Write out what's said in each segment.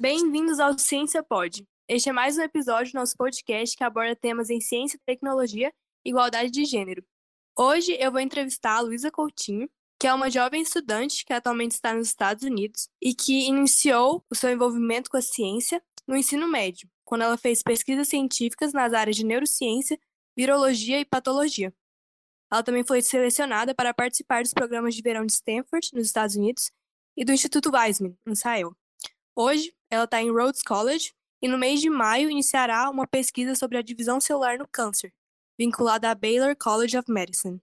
Bem-vindos ao Ciência Pod. Este é mais um episódio do nosso podcast que aborda temas em ciência, tecnologia e igualdade de gênero. Hoje eu vou entrevistar a Luísa Coutinho, que é uma jovem estudante que atualmente está nos Estados Unidos e que iniciou o seu envolvimento com a ciência no ensino médio, quando ela fez pesquisas científicas nas áreas de neurociência, virologia e patologia. Ela também foi selecionada para participar dos programas de verão de Stanford, nos Estados Unidos, e do Instituto Weizmann, em Israel. Hoje, ela está em Rhodes College e no mês de maio iniciará uma pesquisa sobre a divisão celular no câncer, vinculada à Baylor College of Medicine.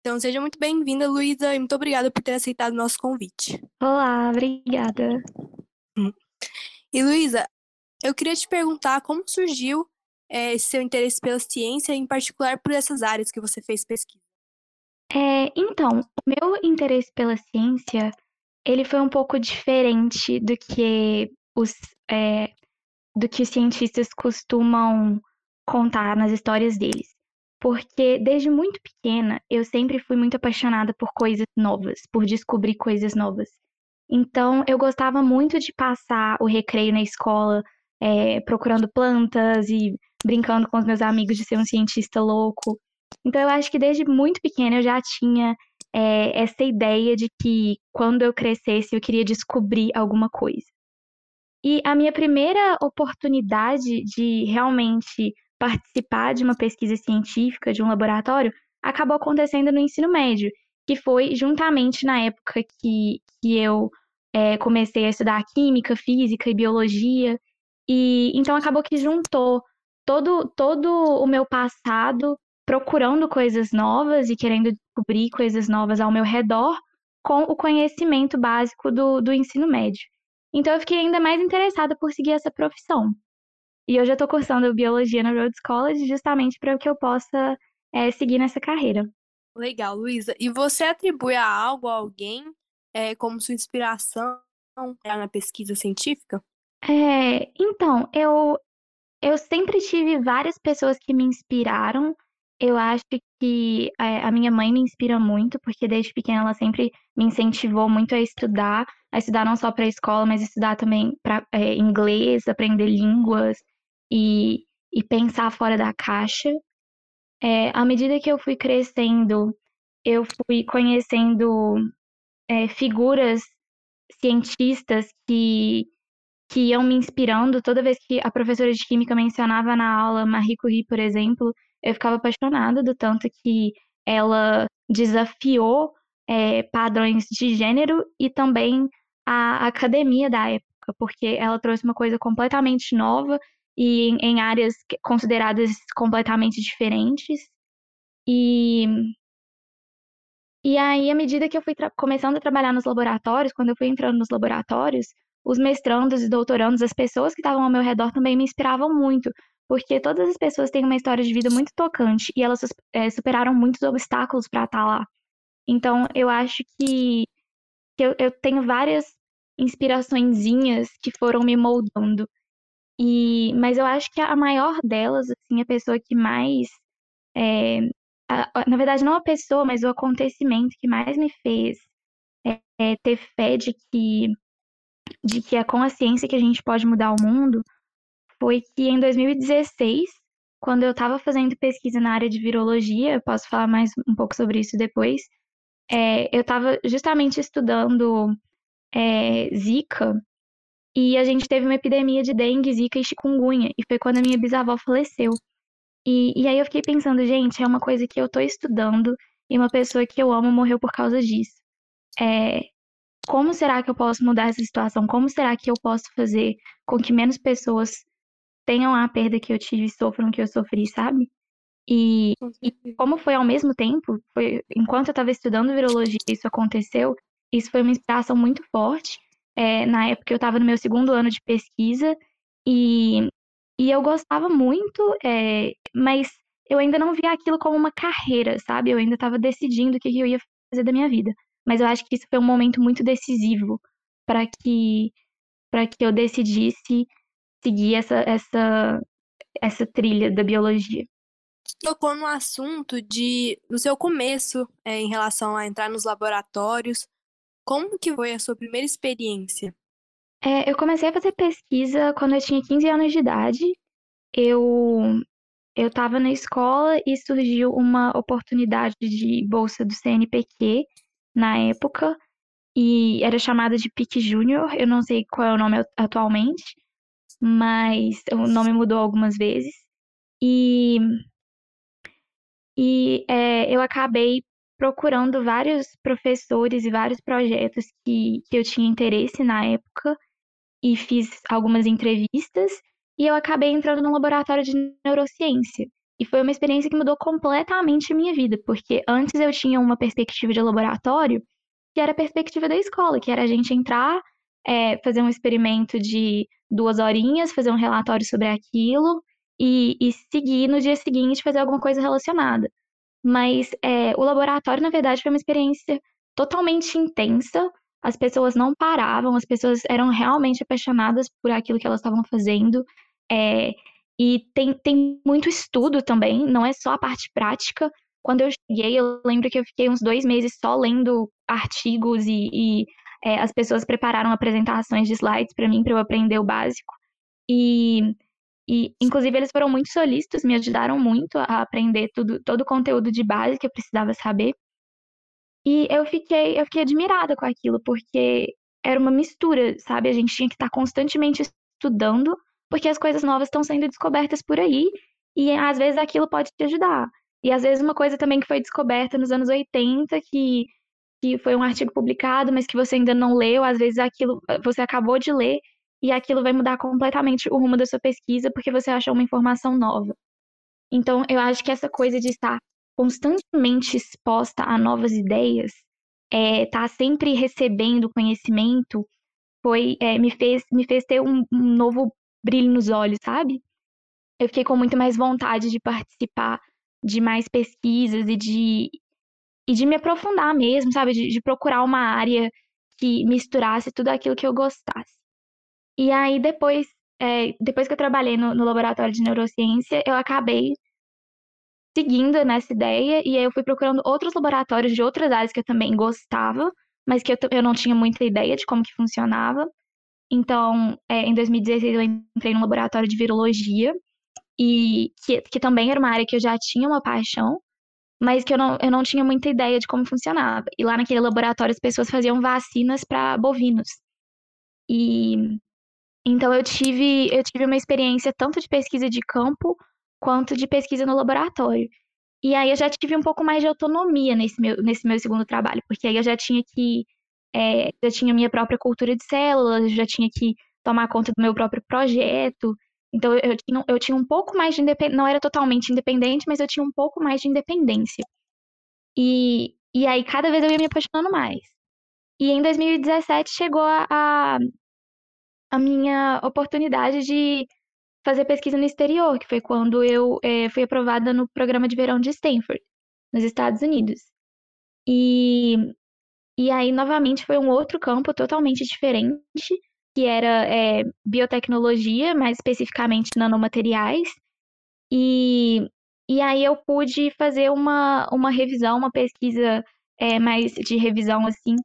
Então, seja muito bem-vinda, Luísa, e muito obrigada por ter aceitado o nosso convite. Olá, obrigada. Hum. E, Luísa, eu queria te perguntar como surgiu é, esse seu interesse pela ciência, em particular por essas áreas que você fez pesquisa. É, então, o meu interesse pela ciência ele foi um pouco diferente do que os, é, do que os cientistas costumam contar nas histórias deles. Porque desde muito pequena eu sempre fui muito apaixonada por coisas novas, por descobrir coisas novas. Então eu gostava muito de passar o recreio na escola é, procurando plantas e brincando com os meus amigos de ser um cientista louco. Então eu acho que desde muito pequena eu já tinha é, essa ideia de que quando eu crescesse eu queria descobrir alguma coisa. E a minha primeira oportunidade de realmente participar de uma pesquisa científica, de um laboratório, acabou acontecendo no ensino médio, que foi juntamente na época que, que eu é, comecei a estudar química, física e biologia. E então acabou que juntou todo, todo o meu passado procurando coisas novas e querendo descobrir coisas novas ao meu redor com o conhecimento básico do, do ensino médio. Então eu fiquei ainda mais interessada por seguir essa profissão. E hoje eu estou cursando biologia na Rhodes College justamente para que eu possa é, seguir nessa carreira. Legal, Luísa. E você atribui a algo, a alguém, é, como sua inspiração na pesquisa científica? É, então, eu, eu sempre tive várias pessoas que me inspiraram eu acho que a, minha mãe me inspira muito, porque desde pequena ela sempre me incentivou muito a estudar, a estudar não só para a escola, mas estudar também para é, inglês, aprender línguas e, e pensar fora da caixa. É, à medida que eu fui crescendo, eu fui conhecendo é, figuras cientistas que, que iam me inspirando. Toda vez que a professora de química mencionava na aula Marie Curie, por exemplo, eu ficava apaixonada do tanto que ela desafiou é, padrões de gênero e também a academia da época, porque ela trouxe uma coisa completamente nova e em, em áreas consideradas completamente diferentes. E, e aí, à medida que eu fui começando a trabalhar nos laboratórios, quando eu fui entrando nos laboratórios, os mestrandos e doutorandos, as pessoas que estavam ao meu redor também me inspiravam muito, porque todas as pessoas têm uma história de vida muito tocante e elas é, superaram muitos obstáculos para estar tá lá. Então, eu acho que, que eu, eu, tenho várias inspiraçõezinhas que foram me moldando. E, mas eu acho que a maior delas, assim, a pessoa que mais. É, a, a, na verdade, não a pessoa, mas o acontecimento que mais me fez é, é ter fé de que, de que é com a ciência que a gente pode mudar o mundo foi que em 2016, quando eu estava fazendo pesquisa na área de virologia, eu posso falar mais um pouco sobre isso depois, é, eu estava justamente estudando é, Zika e a gente teve uma epidemia de dengue, Zika e chikungunya, e foi quando a minha bisavó faleceu. E, e aí eu fiquei pensando, gente, é uma coisa que eu estou estudando e uma pessoa que eu amo morreu por causa disso. É, como será que eu posso mudar essa situação? Como será que eu posso fazer com que menos pessoas tenham a perda que eu tive e sofram o que eu sofri, sabe? E, e como foi ao mesmo tempo, foi enquanto eu estava estudando virologia isso aconteceu, isso foi uma inspiração muito forte. É, na época eu estava no meu segundo ano de pesquisa e, e eu gostava muito, é, mas eu ainda não via aquilo como uma carreira, sabe? Eu ainda estava decidindo o que, que eu ia fazer da minha vida. Mas eu acho que isso foi um momento muito decisivo para que para que eu decidisse seguir essa, essa, essa trilha da biologia. Tocou no assunto de, no seu começo, é, em relação a entrar nos laboratórios, como que foi a sua primeira experiência? É, eu comecei a fazer pesquisa quando eu tinha 15 anos de idade. Eu eu estava na escola e surgiu uma oportunidade de bolsa do CNPq na época e era chamada de PIC Júnior. Eu não sei qual é o nome atualmente, mas o nome mudou algumas vezes. E, e é, eu acabei procurando vários professores e vários projetos que, que eu tinha interesse na época e fiz algumas entrevistas e eu acabei entrando no laboratório de neurociência. E foi uma experiência que mudou completamente a minha vida, porque antes eu tinha uma perspectiva de laboratório que era a perspectiva da escola, que era a gente entrar, é, fazer um experimento de duas horinhas, fazer um relatório sobre aquilo e, e seguir no dia seguinte fazer alguma coisa relacionada. Mas é, o laboratório, na verdade, foi uma experiência totalmente intensa. As pessoas não paravam, as pessoas eram realmente apaixonadas por aquilo que elas estavam fazendo. É, e tem, tem muito estudo também, não é só a parte prática. Quando eu cheguei, eu lembro que eu fiquei uns dois meses só lendo artigos e, e é, as pessoas prepararam apresentações de slides para mim, para eu aprender o básico. E, e, inclusive, eles foram muito solícitos, me ajudaram muito a aprender tudo, todo o conteúdo de base que eu precisava saber. E eu fiquei, eu fiquei admirada com aquilo, porque era uma mistura, sabe? A gente tinha que estar constantemente estudando porque as coisas novas estão sendo descobertas por aí e às vezes aquilo pode te ajudar. E às vezes uma coisa também que foi descoberta nos anos 80, que, que foi um artigo publicado, mas que você ainda não leu, às vezes aquilo você acabou de ler e aquilo vai mudar completamente o rumo da sua pesquisa porque você achou uma informação nova. Então, eu acho que essa coisa de estar constantemente exposta a novas ideias, é, estar tá sempre recebendo conhecimento, foi é, me fez me fez ter um, um novo brilho nos olhos, sabe? Eu fiquei com muito mais vontade de participar de mais pesquisas e de, e de me aprofundar mesmo, sabe? De, de procurar uma área que misturasse tudo aquilo que eu gostasse. E aí, depois, é, depois que eu trabalhei no, no laboratório de neurociência, eu acabei seguindo nessa ideia e aí eu fui procurando outros laboratórios de outras áreas que eu também gostava, mas que eu, eu não tinha muita ideia de como que funcionava. Então, é, em 2016 eu entrei no laboratório de virologia, e que, que também era uma área que eu já tinha uma paixão, mas que eu não, eu não tinha muita ideia de como funcionava. E lá naquele laboratório as pessoas faziam vacinas para bovinos. E então eu tive, eu tive uma experiência tanto de pesquisa de campo quanto de pesquisa no laboratório. E aí eu já tive um pouco mais de autonomia nesse meu, nesse meu segundo trabalho, porque aí eu já tinha que é, já tinha minha própria cultura de células, já tinha que tomar conta do meu próprio projeto. Então eu, tinha, eu tinha um pouco mais de independência, não era totalmente independente, mas eu tinha um pouco mais de independência. E, e aí cada vez eu ia me apaixonando mais. E em 2017 chegou a, a minha oportunidade de fazer pesquisa no exterior, que foi quando eu é, fui aprovada no programa de verão de Stanford, nos Estados Unidos. E e aí, novamente, foi um outro campo totalmente diferente, que era é, biotecnologia, mais especificamente nanomateriais. E, e aí eu pude fazer uma, uma revisão, uma pesquisa é, mais de revisão, assim,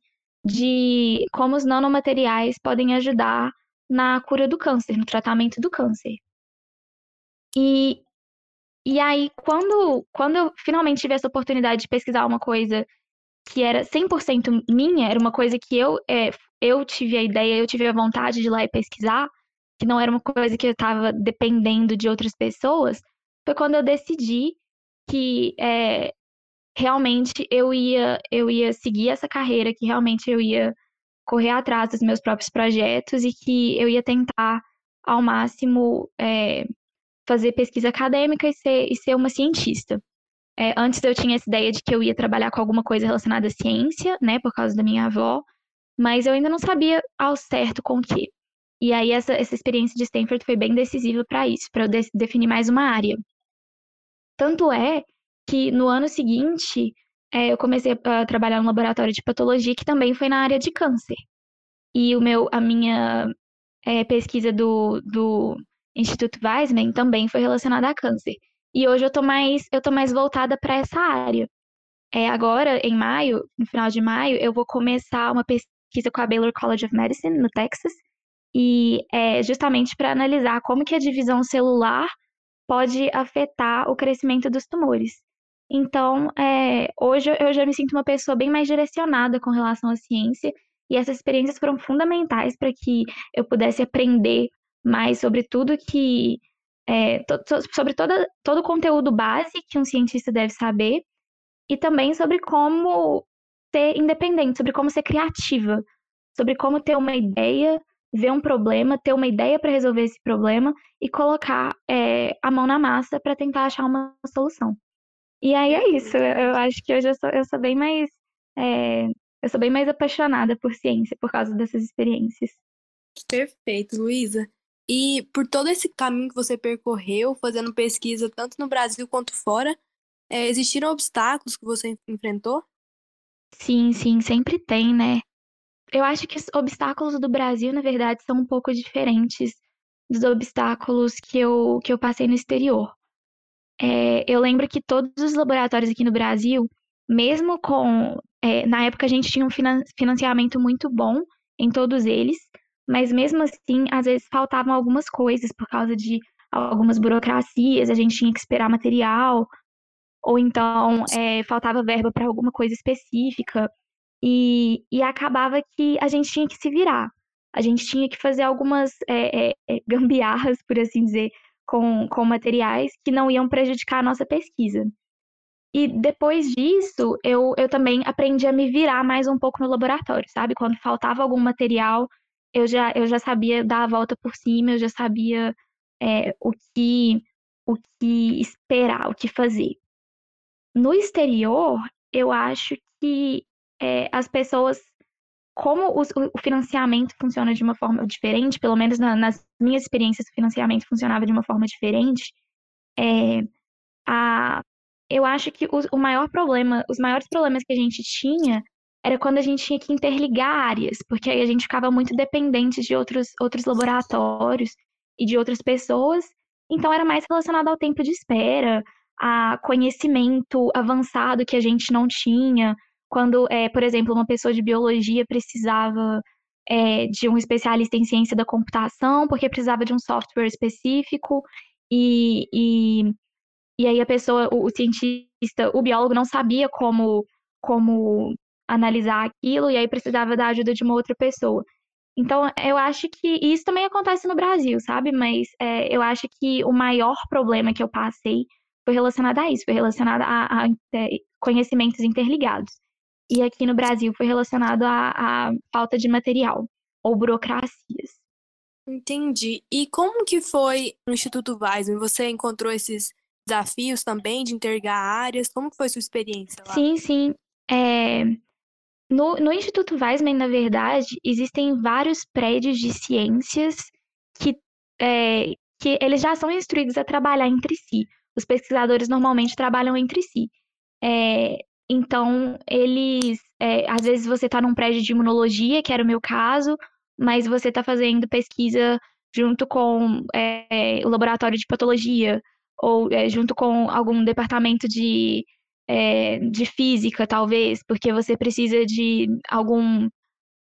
de como os nanomateriais podem ajudar na cura do câncer, no tratamento do câncer. E, e aí, quando, quando eu finalmente tive essa oportunidade de pesquisar uma coisa que era 100% minha, era uma coisa que eu, é, eu tive a ideia, eu tive a vontade de ir lá e pesquisar, que não era uma coisa que eu estava dependendo de outras pessoas, foi quando eu decidi que é, realmente eu ia, eu ia seguir essa carreira, que realmente eu ia correr atrás dos meus próprios projetos e que eu ia tentar ao máximo é, fazer pesquisa acadêmica e ser, e ser uma cientista. É, antes eu tinha essa ideia de que eu ia trabalhar com alguma coisa relacionada à ciência, né, por causa da minha avó, mas eu ainda não sabia ao certo com o que. E aí essa, essa experiência de Stanford foi bem decisiva para isso, para eu de definir mais uma área. Tanto é que no ano seguinte é, eu comecei a trabalhar no laboratório de patologia que também foi na área de câncer. E o meu, a minha é, pesquisa do, do Instituto Weizmann também foi relacionada a câncer. E hoje eu tô mais, eu tô mais voltada para essa área. É, agora, em maio, no final de maio, eu vou começar uma pesquisa com a Baylor College of Medicine, no Texas, e é justamente para analisar como que a divisão celular pode afetar o crescimento dos tumores. Então, é, hoje eu já me sinto uma pessoa bem mais direcionada com relação à ciência, e essas experiências foram fundamentais para que eu pudesse aprender mais sobre tudo que. É, to, sobre toda, todo o conteúdo base que um cientista deve saber, e também sobre como ser independente, sobre como ser criativa, sobre como ter uma ideia ver um problema, ter uma ideia para resolver esse problema e colocar é, a mão na massa para tentar achar uma solução. E aí é isso. Eu acho que hoje eu sou, eu sou bem mais é, eu sou bem mais apaixonada por ciência por causa dessas experiências. Perfeito, Luísa. E por todo esse caminho que você percorreu, fazendo pesquisa tanto no Brasil quanto fora, é, existiram obstáculos que você enfrentou? Sim, sim, sempre tem, né? eu acho que os obstáculos do Brasil, na verdade, são um pouco diferentes dos obstáculos que eu, que eu passei no exterior. É, eu lembro que todos os laboratórios aqui no Brasil, mesmo com. É, na época a gente tinha um financiamento muito bom em todos eles, mas mesmo assim, às vezes faltavam algumas coisas por causa de algumas burocracias, a gente tinha que esperar material, ou então é, faltava verba para alguma coisa específica. E, e acabava que a gente tinha que se virar. A gente tinha que fazer algumas é, é, gambiarras, por assim dizer, com, com materiais que não iam prejudicar a nossa pesquisa. E depois disso, eu, eu também aprendi a me virar mais um pouco no laboratório, sabe? Quando faltava algum material, eu já, eu já sabia dar a volta por cima, eu já sabia é, o, que, o que esperar, o que fazer. No exterior, eu acho que é, as pessoas, como os, o financiamento funciona de uma forma diferente, pelo menos na, nas minhas experiências, o financiamento funcionava de uma forma diferente, é, a, eu acho que o, o maior problema, os maiores problemas que a gente tinha era quando a gente tinha que interligar áreas, porque aí a gente ficava muito dependente de outros, outros laboratórios e de outras pessoas, então era mais relacionado ao tempo de espera, a conhecimento avançado que a gente não tinha, quando, é, por exemplo, uma pessoa de biologia precisava é, de um especialista em ciência da computação, porque precisava de um software específico, e, e, e aí a pessoa, o, o cientista, o biólogo não sabia como, como analisar aquilo, e aí precisava da ajuda de uma outra pessoa. Então, eu acho que isso também acontece no Brasil, sabe? Mas é, eu acho que o maior problema que eu passei foi relacionado a isso, foi relacionado a, a, é, conhecimentos interligados e aqui no Brasil foi relacionado à, à falta de material ou burocracias. Entendi. E como que foi no Instituto Weizmann? Você encontrou esses desafios também de interligar áreas? Como foi sua experiência lá? Sim, sim. É... No, no Instituto Weizmann, na verdade, existem vários prédios de ciências que, é, que eles já são instruídos a trabalhar entre si. Os pesquisadores normalmente trabalham entre si. É, então, eles. É, às vezes você está num prédio de imunologia, que era o meu caso, mas você está fazendo pesquisa junto com é, o laboratório de patologia, ou é, junto com algum departamento de, é, de física, talvez, porque você precisa de algum.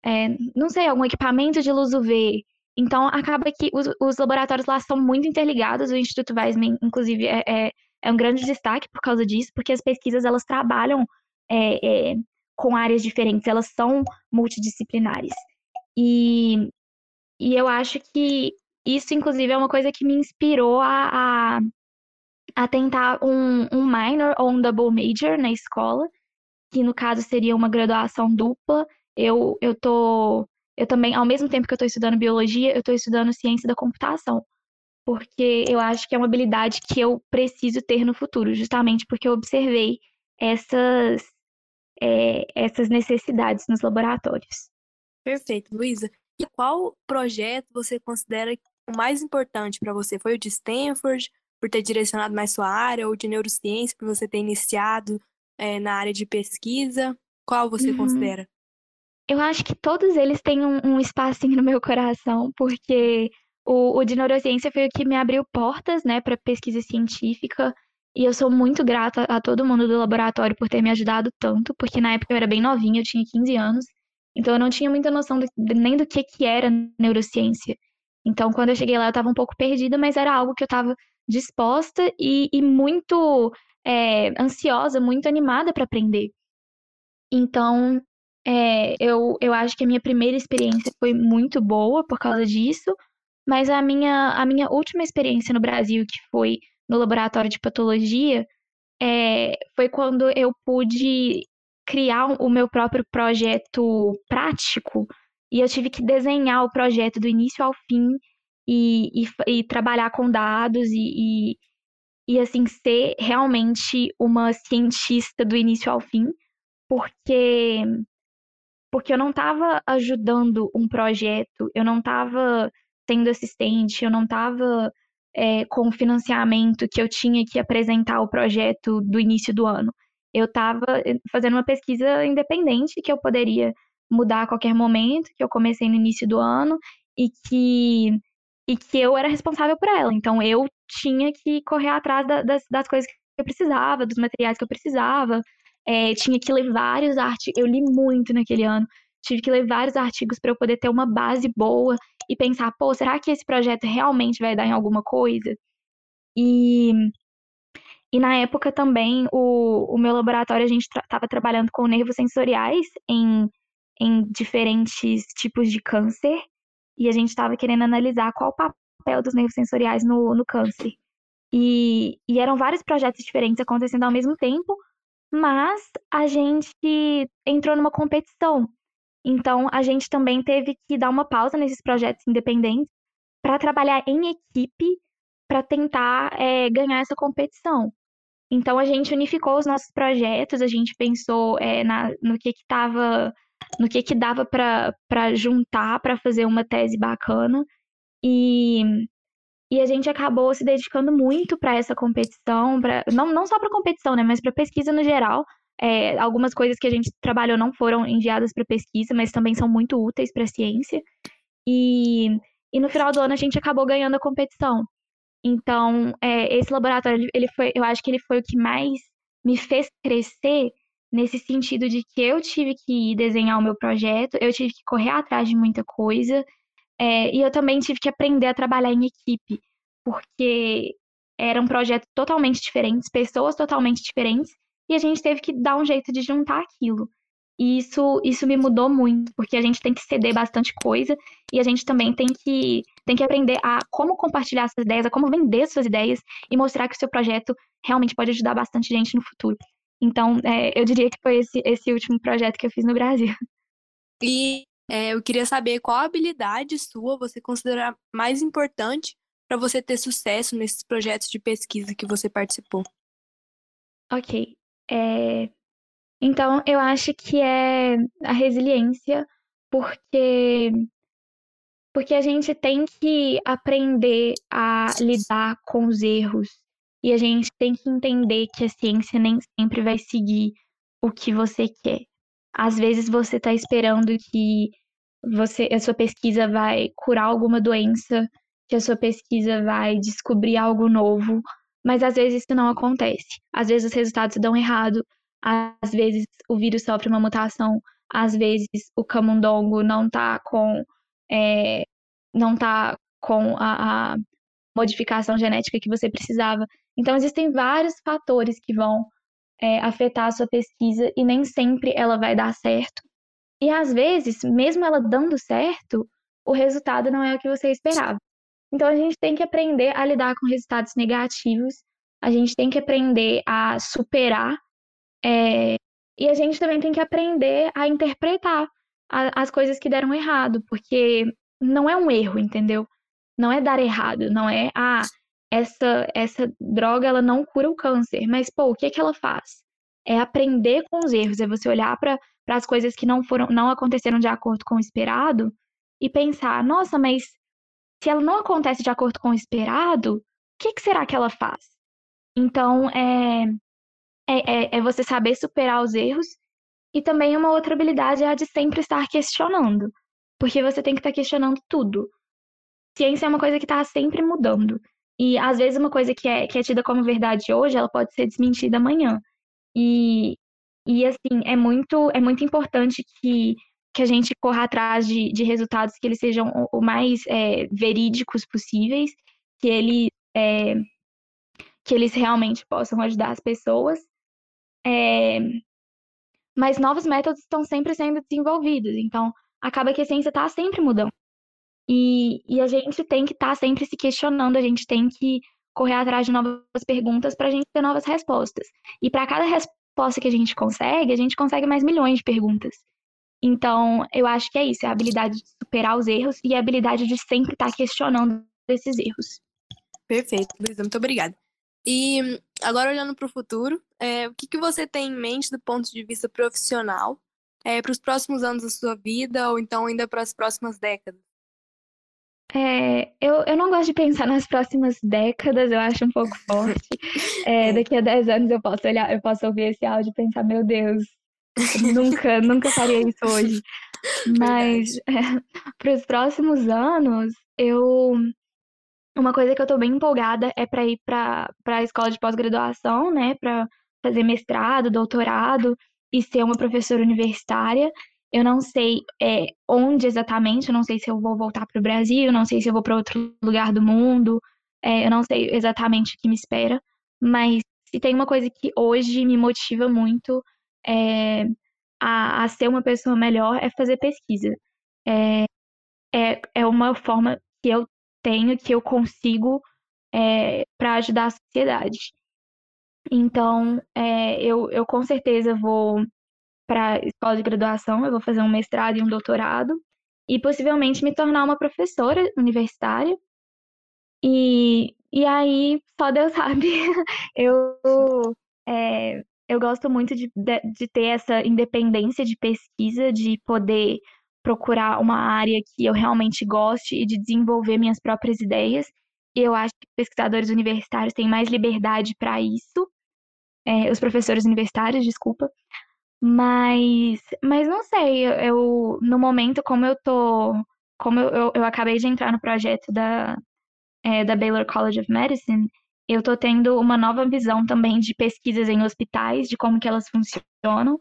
É, não sei, algum equipamento de luz UV. Então, acaba que os, os laboratórios lá são muito interligados. O Instituto Weizmann, inclusive, é, é é um grande destaque por causa disso, porque as pesquisas elas trabalham é, é, com áreas diferentes, elas são multidisciplinares. E, e eu acho que isso, inclusive, é uma coisa que me inspirou a, a, a tentar um, um minor ou um double major na escola, que no caso seria uma graduação dupla. Eu, eu tô. Eu também, ao mesmo tempo que eu estou estudando biologia, eu estou estudando ciência da computação porque eu acho que é uma habilidade que eu preciso ter no futuro, justamente porque eu observei essas, é, essas necessidades nos laboratórios. Perfeito, Luísa. E qual projeto você considera o mais importante para você? Foi o de Stanford, por ter direcionado mais sua área, ou de neurociência, por você ter iniciado é, na área de pesquisa? Qual você uhum. considera? Eu acho que todos eles têm um, um espacinho no meu coração, porque o, o de neurociência foi o que me abriu portas, né, para pesquisa científica. E eu sou muito grata a todo mundo do laboratório por ter me ajudado tanto, porque na época eu era bem novinha, eu tinha 15 anos. Então eu não tinha muita noção do, nem do que, que era neurociência. Então quando eu cheguei lá eu estava um pouco perdida, mas era algo que eu estava disposta e, e muito é, ansiosa, muito animada para aprender. Então é, eu, eu acho que a minha primeira experiência foi muito boa por causa disso, mas a minha, a minha última experiência no Brasil, que foi no laboratório de patologia, é, foi quando eu pude criar o meu próprio projeto prático e eu tive que desenhar o projeto do início ao fim e, e, e trabalhar com dados e, e, e, assim, ser realmente uma cientista do início ao fim, porque, porque eu não estava ajudando um projeto, eu não estava sendo assistente, eu não estava é, com o financiamento que eu tinha que apresentar o projeto do início do ano eu estava eh, fazendo uma pesquisa independente que eu poderia mudar a qualquer momento, que eu comecei no início do ano e que e que eu era responsável por ela. Então eu tinha que correr atrás da, das, das coisas que eu precisava, dos materiais que eu precisava. É, tinha que ler vários artigos. Eu li muito naquele ano. Tive que ler vários artigos para eu poder ter uma base boa e pensar, pô, será que esse projeto realmente vai dar em alguma coisa? E e na época também, o, o meu laboratório, a gente estava tra trabalhando com nervos sensoriais em, em diferentes tipos de câncer. E a gente estava querendo analisar qual o papel dos nervos sensoriais no, no câncer. E, e eram vários projetos diferentes acontecendo ao mesmo tempo, mas a gente entrou numa competição. Então, a gente também teve que dar uma pausa nesses projetos independentes para trabalhar em equipe para tentar é, ganhar essa competição. Então a gente unificou os nossos projetos, a gente pensou é, na, no que que tava, no que que dava para juntar para fazer uma tese bacana e, e a gente acabou se dedicando muito para essa competição, pra, não, não só para competição, né, mas para pesquisa no geral. É, algumas coisas que a gente trabalhou não foram enviadas para pesquisa, mas também são muito úteis para a ciência. E, e no final do ano a gente acabou ganhando a competição. Então, é, esse laboratório, ele foi, eu acho que ele foi o que mais me fez crescer nesse sentido de que eu tive que desenhar o meu projeto, eu tive que correr atrás de muita coisa, é, e eu também tive que aprender a trabalhar em equipe, porque era um projeto totalmente diferente, pessoas totalmente diferentes, e a gente teve que dar um jeito de juntar aquilo. E isso, isso me mudou muito, porque a gente tem que ceder bastante coisa e a gente também tem que, tem que aprender a como compartilhar essas ideias, a como vender suas ideias e mostrar que o seu projeto realmente pode ajudar bastante gente no futuro. Então, é, eu diria que foi esse, esse último projeto que eu fiz no Brasil. E é, eu queria saber qual habilidade sua você considera mais importante para você ter sucesso nesses projetos de pesquisa que você participou. Ok. É, então, eu acho que é a resiliência, porque porque a gente tem que aprender a lidar com os erros e a gente tem que entender que a ciência nem sempre vai seguir o que você quer. Às vezes você está esperando que você, a sua pesquisa vai curar alguma doença, que a sua pesquisa vai descobrir algo novo, mas às vezes isso não acontece. Às vezes os resultados dão errado, às vezes o vírus sofre uma mutação, às vezes o camundongo não tá com é, não tá com a, a modificação genética que você precisava. Então existem vários fatores que vão é, afetar a sua pesquisa e nem sempre ela vai dar certo. E às vezes, mesmo ela dando certo, o resultado não é o que você esperava. Então a gente tem que aprender a lidar com resultados negativos, a gente tem que aprender a superar é, e a gente também tem que aprender a interpretar a, as coisas que deram errado, porque não é um erro, entendeu? Não é dar errado, não é, ah, essa, essa droga ela não cura o câncer, mas pô, o que, é que ela faz? É aprender com os erros, é você olhar para as coisas que não foram, não aconteceram de acordo com o esperado e pensar, nossa, mas se ela não acontece de acordo com o esperado, o que, que será que ela faz? Então, é, é, é, é você saber superar os erros. E também uma outra habilidade é a de sempre estar questionando. Porque você tem que estar questionando tudo. Ciência é uma coisa que está sempre mudando. E às vezes uma coisa que é, que é tida como verdade hoje, ela pode ser desmentida amanhã. E, e assim, é muito, é muito importante que que a gente corra atrás de, de resultados que eles sejam o, o mais é, verídicos possíveis, que ele é, que eles realmente possam ajudar as pessoas. É, mas novos métodos estão sempre sendo desenvolvidos, então acaba que a ciência está sempre mudando. E, e, a gente tem que estar tá sempre se questionando, a gente tem que correr atrás de novas perguntas para a gente ter novas respostas. E para cada resposta que a gente consegue, a gente consegue mais milhões de perguntas. Então, eu acho que é isso, é a habilidade de superar os erros e a habilidade de sempre estar tá questionando esses erros. Perfeito, Luísa, muito obrigada. E agora olhando para o futuro, é, o que, que você tem em mente do ponto de vista profissional é, para os próximos anos da sua vida ou então ainda para as próximas décadas? É, eu, eu não gosto de pensar nas próximas décadas, eu acho um pouco forte. É, daqui a 10 anos eu posso olhar, eu posso ouvir esse áudio e pensar, meu Deus, nunca, nunca faria isso hoje. Mas é, para os próximos anos, eu uma coisa que eu estou bem empolgada é para ir para a escola de pós-graduação, né, para fazer mestrado, doutorado e ser uma professora universitária. Eu não sei é, onde exatamente, eu não sei se eu vou voltar para o Brasil, não sei se eu vou para outro lugar do mundo, é, eu não sei exatamente o que me espera, mas se tem uma coisa que hoje me motiva muito é, a, a, ser uma pessoa melhor é fazer pesquisa. É, é, é uma forma que eu tenho, que eu consigo é, para ajudar a sociedade. Então, é, eu, eu com certeza vou para escola de graduação, eu vou fazer um mestrado e um doutorado, e possivelmente me tornar uma professora universitária. E, e aí, só Deus sabe. eu, é, eu gosto muito de, de, de ter essa independência de pesquisa, de poder procurar uma área que eu realmente goste e de desenvolver minhas próprias ideias. Eu acho que pesquisadores universitários têm mais liberdade para isso. É, os professores universitários, desculpa. Mas, mas não sei, eu, no momento, como eu tô. Como eu, eu, eu acabei de entrar no projeto da, é, da Baylor College of Medicine, eu tô tendo uma nova visão também de pesquisas em hospitais, de como que elas funcionam,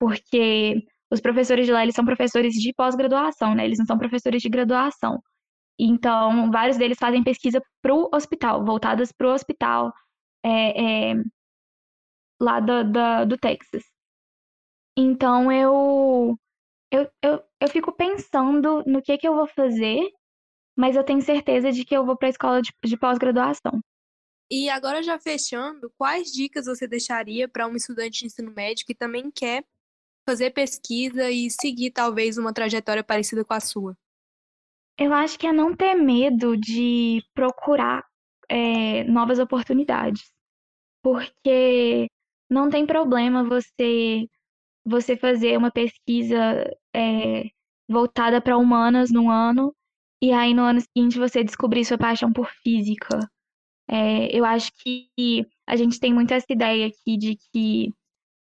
porque os professores de lá, eles são professores de pós-graduação, né? Eles não são professores de graduação. Então, vários deles fazem pesquisa para o hospital, voltadas para o hospital é, é, lá do, do, do Texas. Então, eu, eu, eu, eu fico pensando no que, que eu vou fazer, mas eu tenho certeza de que eu vou para a escola de, de pós-graduação. E agora, já fechando, quais dicas você deixaria para um estudante de ensino médio que também quer fazer pesquisa e seguir talvez uma trajetória parecida com a sua? Eu acho que é não ter medo de procurar é, novas oportunidades, porque não tem problema você você fazer uma pesquisa é, voltada para humanas no ano e aí no ano seguinte você descobrir sua paixão por física. É, eu acho que a gente tem muito essa ideia aqui de que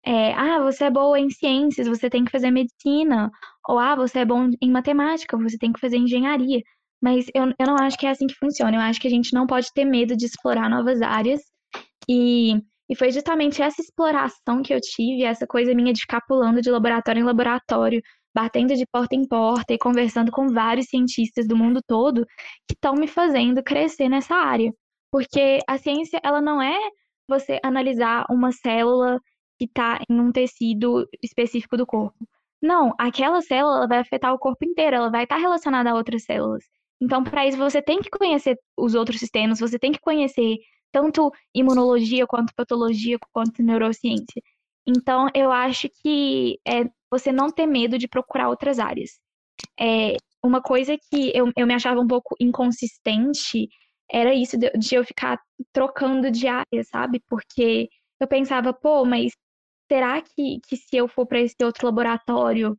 é, ah, você é boa em ciências, você tem que fazer medicina. Ou, ah, você é bom em matemática, você tem que fazer engenharia. Mas eu, eu não acho que é assim que funciona. Eu acho que a gente não pode ter medo de explorar novas áreas. E, e foi justamente essa exploração que eu tive, essa coisa minha de ficar pulando de laboratório em laboratório, batendo de porta em porta e conversando com vários cientistas do mundo todo que estão me fazendo crescer nessa área. Porque a ciência, ela não é você analisar uma célula que está em um tecido específico do corpo. Não, aquela célula vai afetar o corpo inteiro, ela vai estar tá relacionada a outras células. Então, para isso, você tem que conhecer os outros sistemas, você tem que conhecer tanto imunologia, quanto patologia, quanto neurociência. Então, eu acho que é você não ter medo de procurar outras áreas. É, uma coisa que eu, eu me achava um pouco inconsistente era isso de, de eu ficar trocando de área, sabe? Porque eu pensava, pô, mas será que, que se eu for para esse outro laboratório,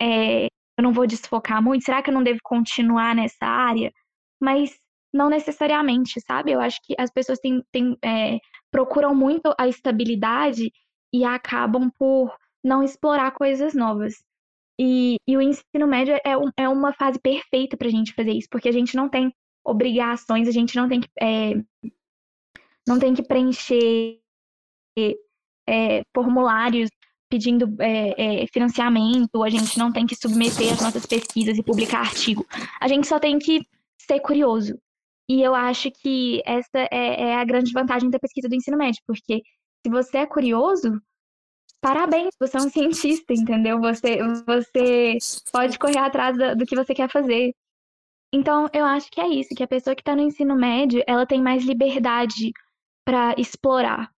é, eu não vou desfocar muito? Será que eu não devo continuar nessa área? Mas não necessariamente, sabe? Eu acho que as pessoas têm, têm, é, procuram muito a estabilidade e acabam por não explorar coisas novas. E, e o ensino médio é, um, é uma fase perfeita para a gente fazer isso, porque a gente não tem obrigações, a gente não tem que, é, não tem que preencher é, formulários pedindo é, é, financiamento, a gente não tem que submeter as nossas pesquisas e publicar artigo. A gente só tem que ser curioso. E eu acho que essa é, é a grande vantagem da pesquisa do ensino médio, porque se você é curioso, parabéns, você é um cientista, entendeu? Você, você pode correr atrás do, do que você quer fazer. Então, eu acho que é isso, que a pessoa que está no ensino médio, ela tem mais liberdade para explorar,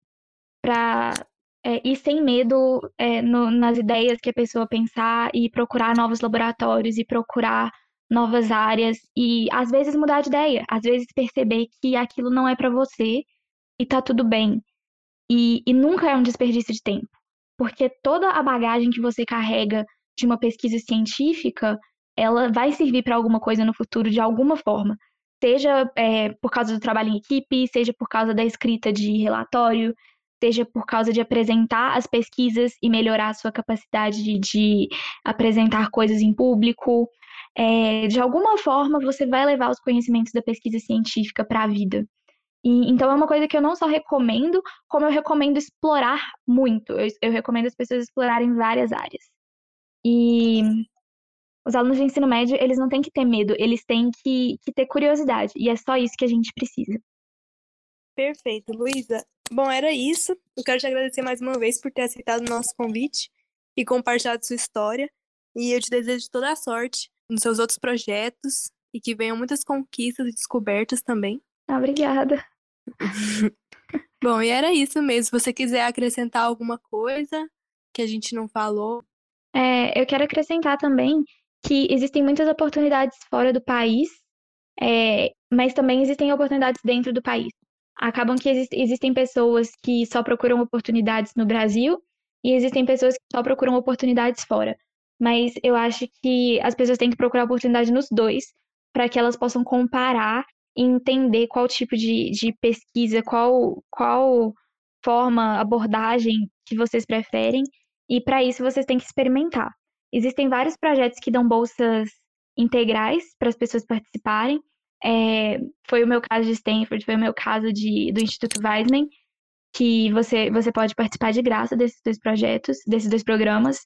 para é, ir sem medo é, no, nas ideias que a pessoa pensar e procurar novos laboratórios e procurar novas áreas e às vezes mudar de ideia, às vezes perceber que aquilo não é para você e tá tudo bem. E, e nunca é um desperdício de tempo, porque toda a bagagem que você carrega de uma pesquisa científica, ela vai servir para alguma coisa no futuro de alguma forma. Seja é, por causa do trabalho em equipe, seja por causa da escrita de relatório, seja por causa de apresentar as pesquisas e melhorar a sua capacidade de, de apresentar coisas em público. É, de alguma forma, você vai levar os conhecimentos da pesquisa científica para a vida. E, então, é uma coisa que eu não só recomendo, como eu recomendo explorar muito. Eu, eu recomendo as pessoas explorarem várias áreas. E os alunos de ensino médio, eles não têm que ter medo, eles têm que, que ter curiosidade. E é só isso que a gente precisa. Perfeito, Luísa. Bom, era isso. Eu quero te agradecer mais uma vez por ter aceitado o nosso convite e compartilhado sua história. E eu te desejo toda a sorte nos seus outros projetos e que venham muitas conquistas e descobertas também. Obrigada. Bom, e era isso mesmo. Se você quiser acrescentar alguma coisa que a gente não falou. É, eu quero acrescentar também que existem muitas oportunidades fora do país, é, mas também existem oportunidades dentro do país acabam que exist existem pessoas que só procuram oportunidades no Brasil e existem pessoas que só procuram oportunidades fora. Mas eu acho que as pessoas têm que procurar oportunidade nos dois para que elas possam comparar e entender qual tipo de, de pesquisa, qual, qual forma, abordagem que vocês preferem. E para isso vocês têm que experimentar. Existem vários projetos que dão bolsas integrais para as pessoas participarem. É, foi o meu caso de Stanford, foi o meu caso de, do Instituto Weizmann, que você, você pode participar de graça desses dois projetos, desses dois programas.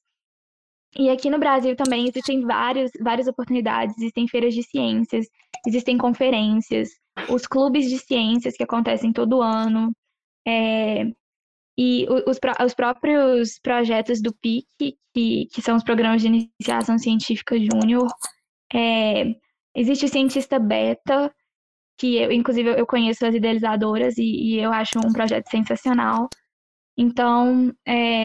E aqui no Brasil também existem vários, várias oportunidades, existem feiras de ciências, existem conferências, os clubes de ciências que acontecem todo ano, é, e os, os próprios projetos do PIC, que, que são os programas de iniciação científica júnior, é, Existe o cientista beta, que eu, inclusive eu conheço as idealizadoras e, e eu acho um projeto sensacional. Então, é,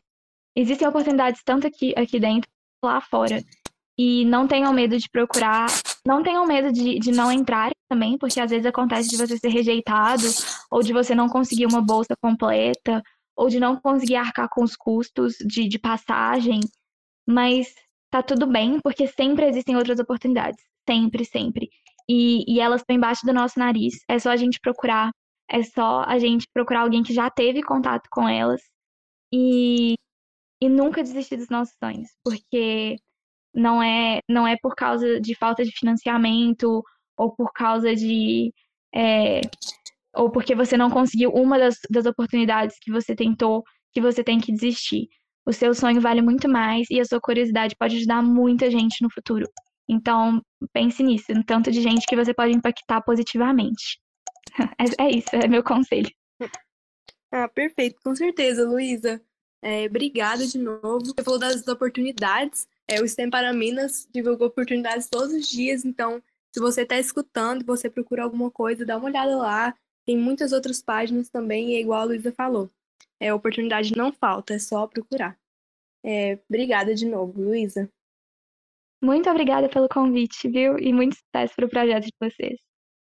existem oportunidades tanto aqui, aqui dentro lá fora. E não tenham medo de procurar, não tenham medo de, de não entrar também, porque às vezes acontece de você ser rejeitado, ou de você não conseguir uma bolsa completa, ou de não conseguir arcar com os custos de, de passagem. Mas tá tudo bem, porque sempre existem outras oportunidades. Sempre, sempre. E, e elas estão embaixo do nosso nariz. É só a gente procurar. É só a gente procurar alguém que já teve contato com elas. E, e nunca desistir dos nossos sonhos. Porque não é, não é por causa de falta de financiamento ou por causa de. É, ou porque você não conseguiu uma das, das oportunidades que você tentou, que você tem que desistir. O seu sonho vale muito mais e a sua curiosidade pode ajudar muita gente no futuro. Então, pense nisso, no tanto de gente que você pode impactar positivamente. É, é isso, é meu conselho. Ah, perfeito, com certeza, Luísa. É, obrigada de novo. Você falou das oportunidades. É, o STEM para Minas divulgou oportunidades todos os dias, então, se você está escutando, você procura alguma coisa, dá uma olhada lá. Tem muitas outras páginas também, e é igual a Luísa falou. É, oportunidade não falta, é só procurar. É, obrigada de novo, Luísa. Muito obrigada pelo convite, viu? E muito sucesso para o projeto de vocês.